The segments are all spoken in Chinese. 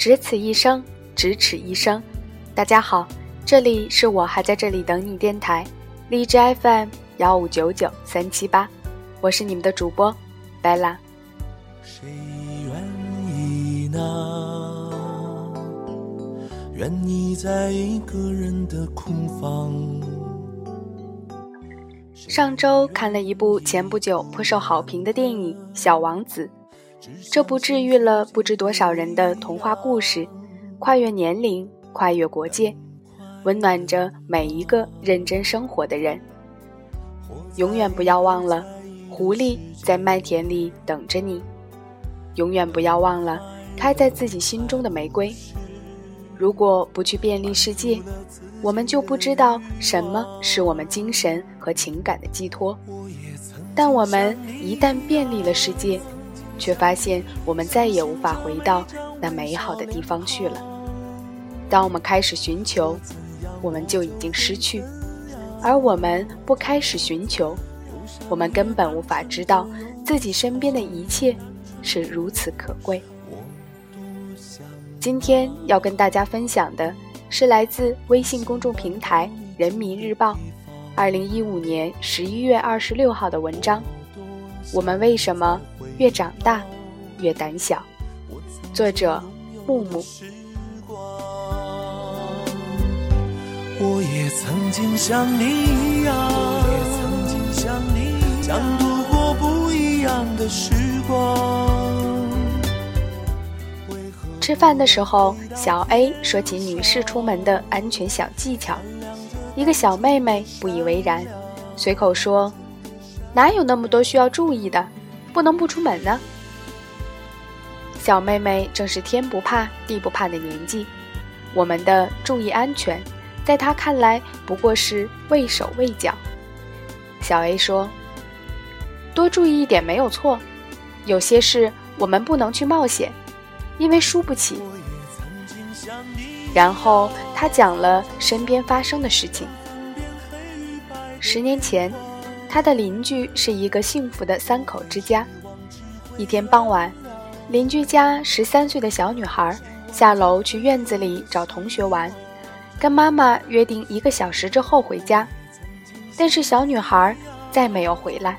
只此一生，咫尺一生。大家好，这里是我还在这里等你电台，荔枝 FM 幺五九九三七八，我是你们的主播 Bella。谁愿意呢？愿意在一个人的空房。上周看了一部前不久颇受好评的电影《小王子》。这部治愈了不知多少人的童话故事，跨越年龄，跨越国界，温暖着每一个认真生活的人。永远不要忘了，狐狸在麦田里等着你。永远不要忘了，开在自己心中的玫瑰。如果不去便利世界，我们就不知道什么是我们精神和情感的寄托。但我们一旦便利了世界，却发现我们再也无法回到那美好的地方去了。当我们开始寻求，我们就已经失去；而我们不开始寻求，我们根本无法知道自己身边的一切是如此可贵。今天要跟大家分享的是来自微信公众平台《人民日报》二零一五年十一月二十六号的文章。我们为什么越长大越胆小？作者木木。我也曾经像你一样，想度过不一样的时光。吃饭的时候，小 A 说起女士出门的安全小技巧，一个小妹妹不以为然，随口说。哪有那么多需要注意的？不能不出门呢。小妹妹正是天不怕地不怕的年纪，我们的注意安全，在她看来不过是畏手畏脚。小 A 说：“多注意一点没有错，有些事我们不能去冒险，因为输不起。”然后他讲了身边发生的事情。十年前。他的邻居是一个幸福的三口之家。一天傍晚，邻居家十三岁的小女孩下楼去院子里找同学玩，跟妈妈约定一个小时之后回家。但是小女孩再没有回来。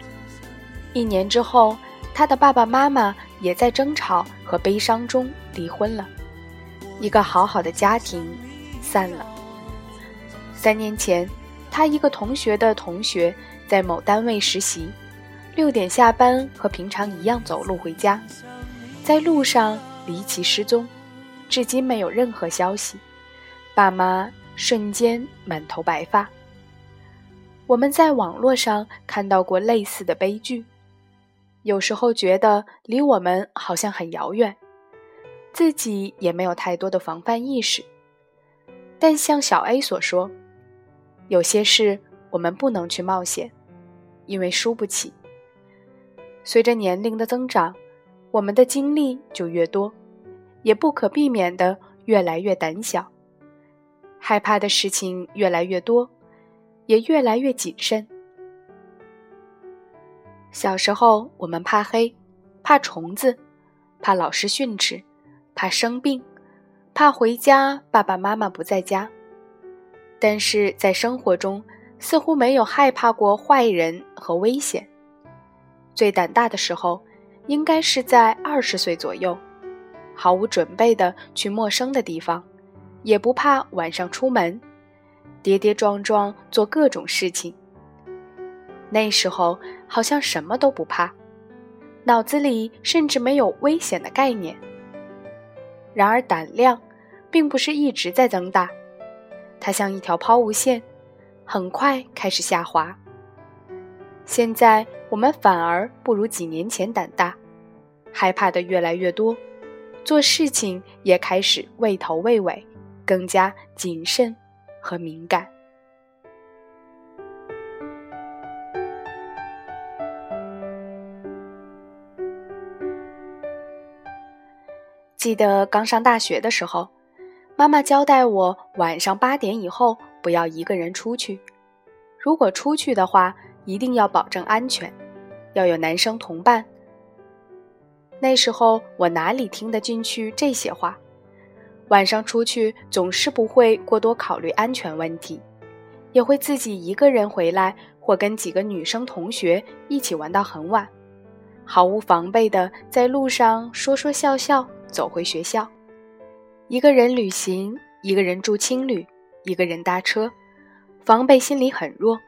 一年之后，她的爸爸妈妈也在争吵和悲伤中离婚了，一个好好的家庭散了。三年前，他一个同学的同学。在某单位实习，六点下班，和平常一样走路回家，在路上离奇失踪，至今没有任何消息，爸妈瞬间满头白发。我们在网络上看到过类似的悲剧，有时候觉得离我们好像很遥远，自己也没有太多的防范意识。但像小 A 所说，有些事我们不能去冒险。因为输不起。随着年龄的增长，我们的经历就越多，也不可避免的越来越胆小，害怕的事情越来越多，也越来越谨慎。小时候，我们怕黑，怕虫子，怕老师训斥，怕生病，怕回家爸爸妈妈不在家。但是在生活中，似乎没有害怕过坏人和危险。最胆大的时候，应该是在二十岁左右，毫无准备的去陌生的地方，也不怕晚上出门，跌跌撞撞做各种事情。那时候好像什么都不怕，脑子里甚至没有危险的概念。然而胆量，并不是一直在增大，它像一条抛物线。很快开始下滑。现在我们反而不如几年前胆大，害怕的越来越多，做事情也开始畏头畏尾，更加谨慎和敏感。记得刚上大学的时候，妈妈交代我晚上八点以后。不要一个人出去，如果出去的话，一定要保证安全，要有男生同伴。那时候我哪里听得进去这些话，晚上出去总是不会过多考虑安全问题，也会自己一个人回来，或跟几个女生同学一起玩到很晚，毫无防备的在路上说说笑笑走回学校。一个人旅行，一个人住青旅，一个人搭车，防备心理很弱，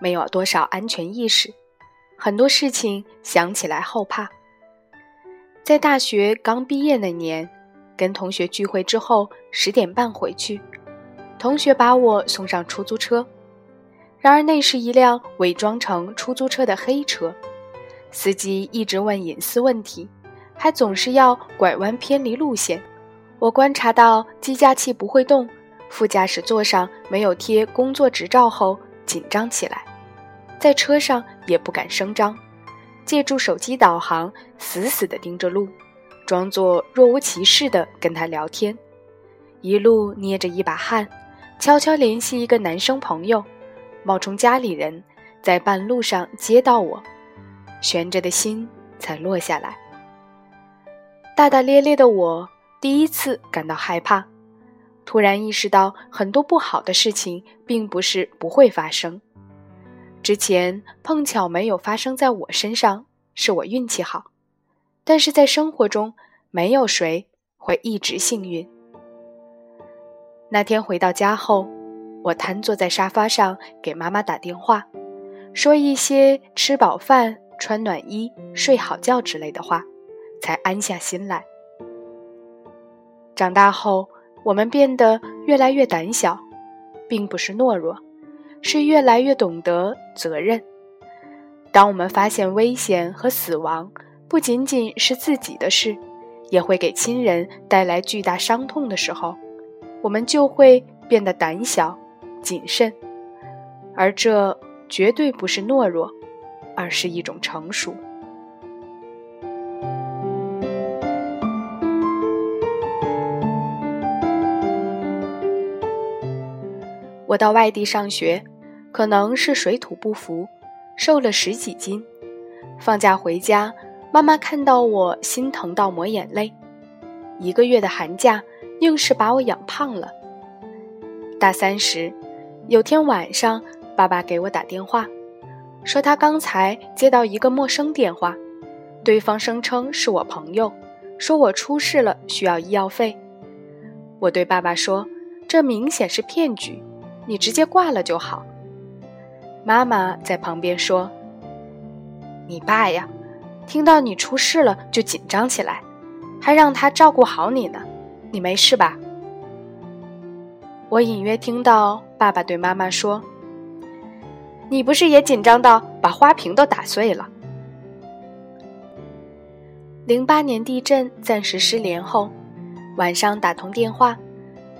没有多少安全意识，很多事情想起来后怕。在大学刚毕业那年。跟同学聚会之后，十点半回去，同学把我送上出租车。然而那是一辆伪装成出租车的黑车，司机一直问隐私问题，还总是要拐弯偏离路线。我观察到计价器不会动，副驾驶座上没有贴工作执照后，紧张起来，在车上也不敢声张，借助手机导航，死死地盯着路。装作若无其事地跟他聊天，一路捏着一把汗，悄悄联系一个男生朋友，冒充家里人，在半路上接到我，悬着的心才落下来。大大咧咧的我第一次感到害怕，突然意识到很多不好的事情并不是不会发生，之前碰巧没有发生在我身上，是我运气好。但是在生活中，没有谁会一直幸运。那天回到家后，我瘫坐在沙发上给妈妈打电话，说一些吃饱饭、穿暖衣、睡好觉之类的话，才安下心来。长大后，我们变得越来越胆小，并不是懦弱，是越来越懂得责任。当我们发现危险和死亡，不仅仅是自己的事，也会给亲人带来巨大伤痛的时候，我们就会变得胆小、谨慎，而这绝对不是懦弱，而是一种成熟。我到外地上学，可能是水土不服，瘦了十几斤，放假回家。妈妈看到我，心疼到抹眼泪。一个月的寒假，硬是把我养胖了。大三时，有天晚上，爸爸给我打电话，说他刚才接到一个陌生电话，对方声称是我朋友，说我出事了，需要医药费。我对爸爸说：“这明显是骗局，你直接挂了就好。”妈妈在旁边说：“你爸呀。”听到你出事了就紧张起来，还让他照顾好你呢。你没事吧？我隐约听到爸爸对妈妈说：“你不是也紧张到把花瓶都打碎了？”零八年地震暂时失联后，晚上打通电话，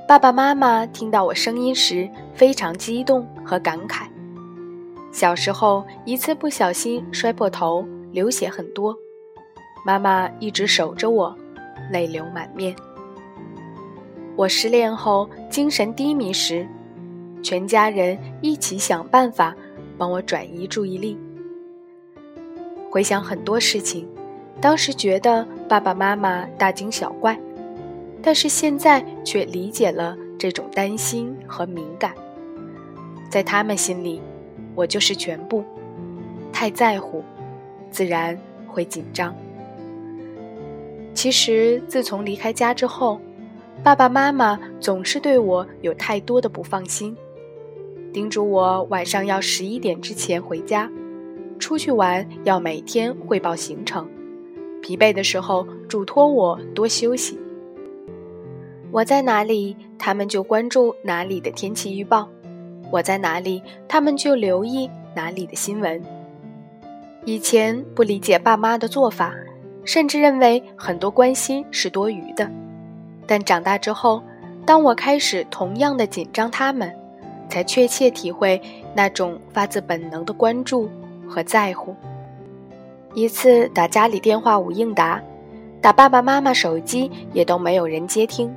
爸爸妈妈听到我声音时非常激动和感慨。小时候一次不小心摔破头。流血很多，妈妈一直守着我，泪流满面。我失恋后精神低迷时，全家人一起想办法帮我转移注意力。回想很多事情，当时觉得爸爸妈妈大惊小怪，但是现在却理解了这种担心和敏感。在他们心里，我就是全部，太在乎。自然会紧张。其实，自从离开家之后，爸爸妈妈总是对我有太多的不放心，叮嘱我晚上要十一点之前回家，出去玩要每天汇报行程，疲惫的时候嘱托我多休息。我在哪里，他们就关注哪里的天气预报；我在哪里，他们就留意哪里的新闻。以前不理解爸妈的做法，甚至认为很多关心是多余的。但长大之后，当我开始同样的紧张他们，才确切体会那种发自本能的关注和在乎。一次打家里电话无应答，打爸爸妈妈手机也都没有人接听，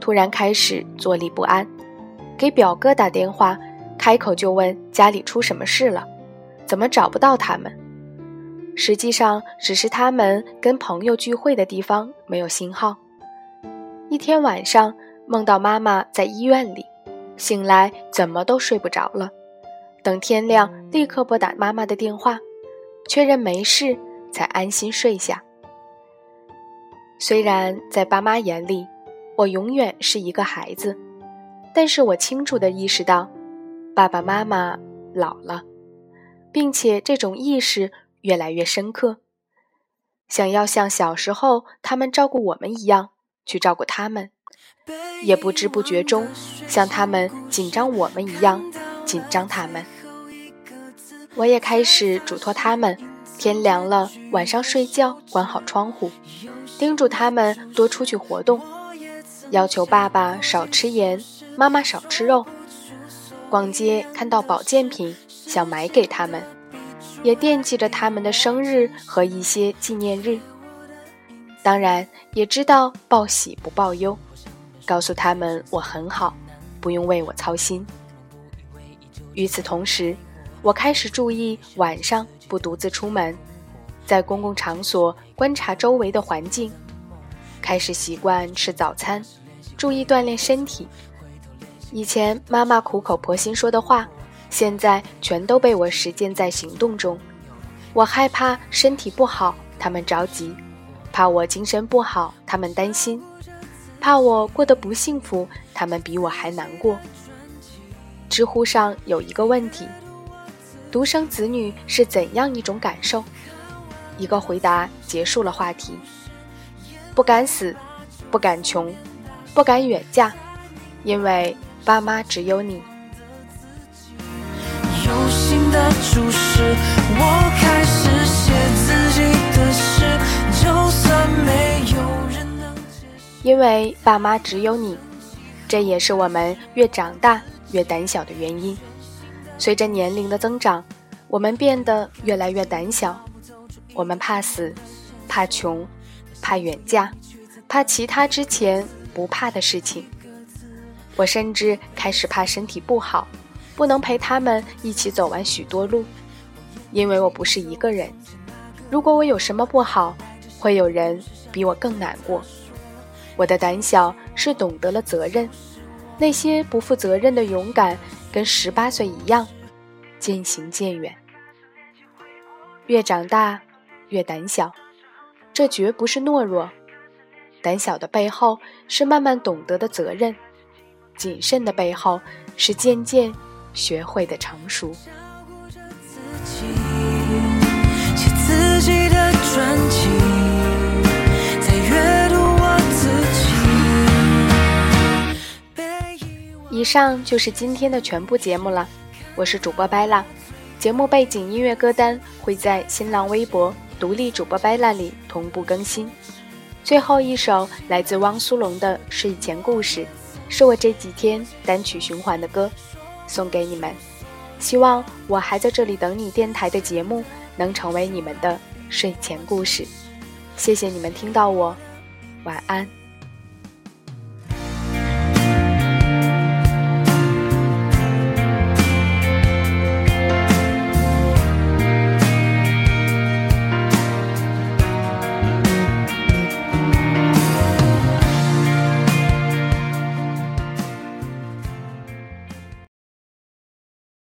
突然开始坐立不安。给表哥打电话，开口就问家里出什么事了，怎么找不到他们。实际上，只是他们跟朋友聚会的地方没有信号。一天晚上梦到妈妈在医院里，醒来怎么都睡不着了。等天亮，立刻拨打妈妈的电话，确认没事，才安心睡下。虽然在爸妈眼里，我永远是一个孩子，但是我清楚地意识到，爸爸妈妈老了，并且这种意识越来越深刻。想要像小时候他们照顾我们一样去照顾他们，也不知不觉中像他们紧张我们一样紧张他们。我也开始嘱托他们，天凉了晚上睡觉关好窗户，叮嘱他们多出去活动，要求爸爸少吃盐，妈妈少吃肉。逛街看到保健品，想买给他们。也惦记着他们的生日和一些纪念日，当然也知道报喜不报忧，告诉他们我很好，不用为我操心。与此同时，我开始注意晚上不独自出门，在公共场所观察周围的环境，开始习惯吃早餐，注意锻炼身体。以前妈妈苦口婆心说的话。现在全都被我实践在行动中。我害怕身体不好，他们着急；怕我精神不好，他们担心；怕我过得不幸福，他们比我还难过。知乎上有一个问题：独生子女是怎样一种感受？一个回答结束了话题：不敢死，不敢穷，不敢远嫁，因为爸妈只有你。的注释，我开始写自己的诗，就算没有人能因为爸妈只有你，这也是我们越长大越胆小的原因。随着年龄的增长，我们变得越来越胆小。我们怕死，怕穷，怕远嫁，怕其他之前不怕的事情。我甚至开始怕身体不好。不能陪他们一起走完许多路，因为我不是一个人。如果我有什么不好，会有人比我更难过。我的胆小是懂得了责任，那些不负责任的勇敢，跟十八岁一样，渐行渐远。越长大，越胆小，这绝不是懦弱。胆小的背后是慢慢懂得的责任，谨慎的背后是渐渐。学会的成熟。以上就是今天的全部节目了，我是主播白浪。节目背景音乐歌单会在新浪微博“独立主播白浪”里同步更新。最后一首来自汪苏泷的睡前故事，是我这几天单曲循环的歌。送给你们，希望我还在这里等你电台的节目能成为你们的睡前故事。谢谢你们听到我，晚安。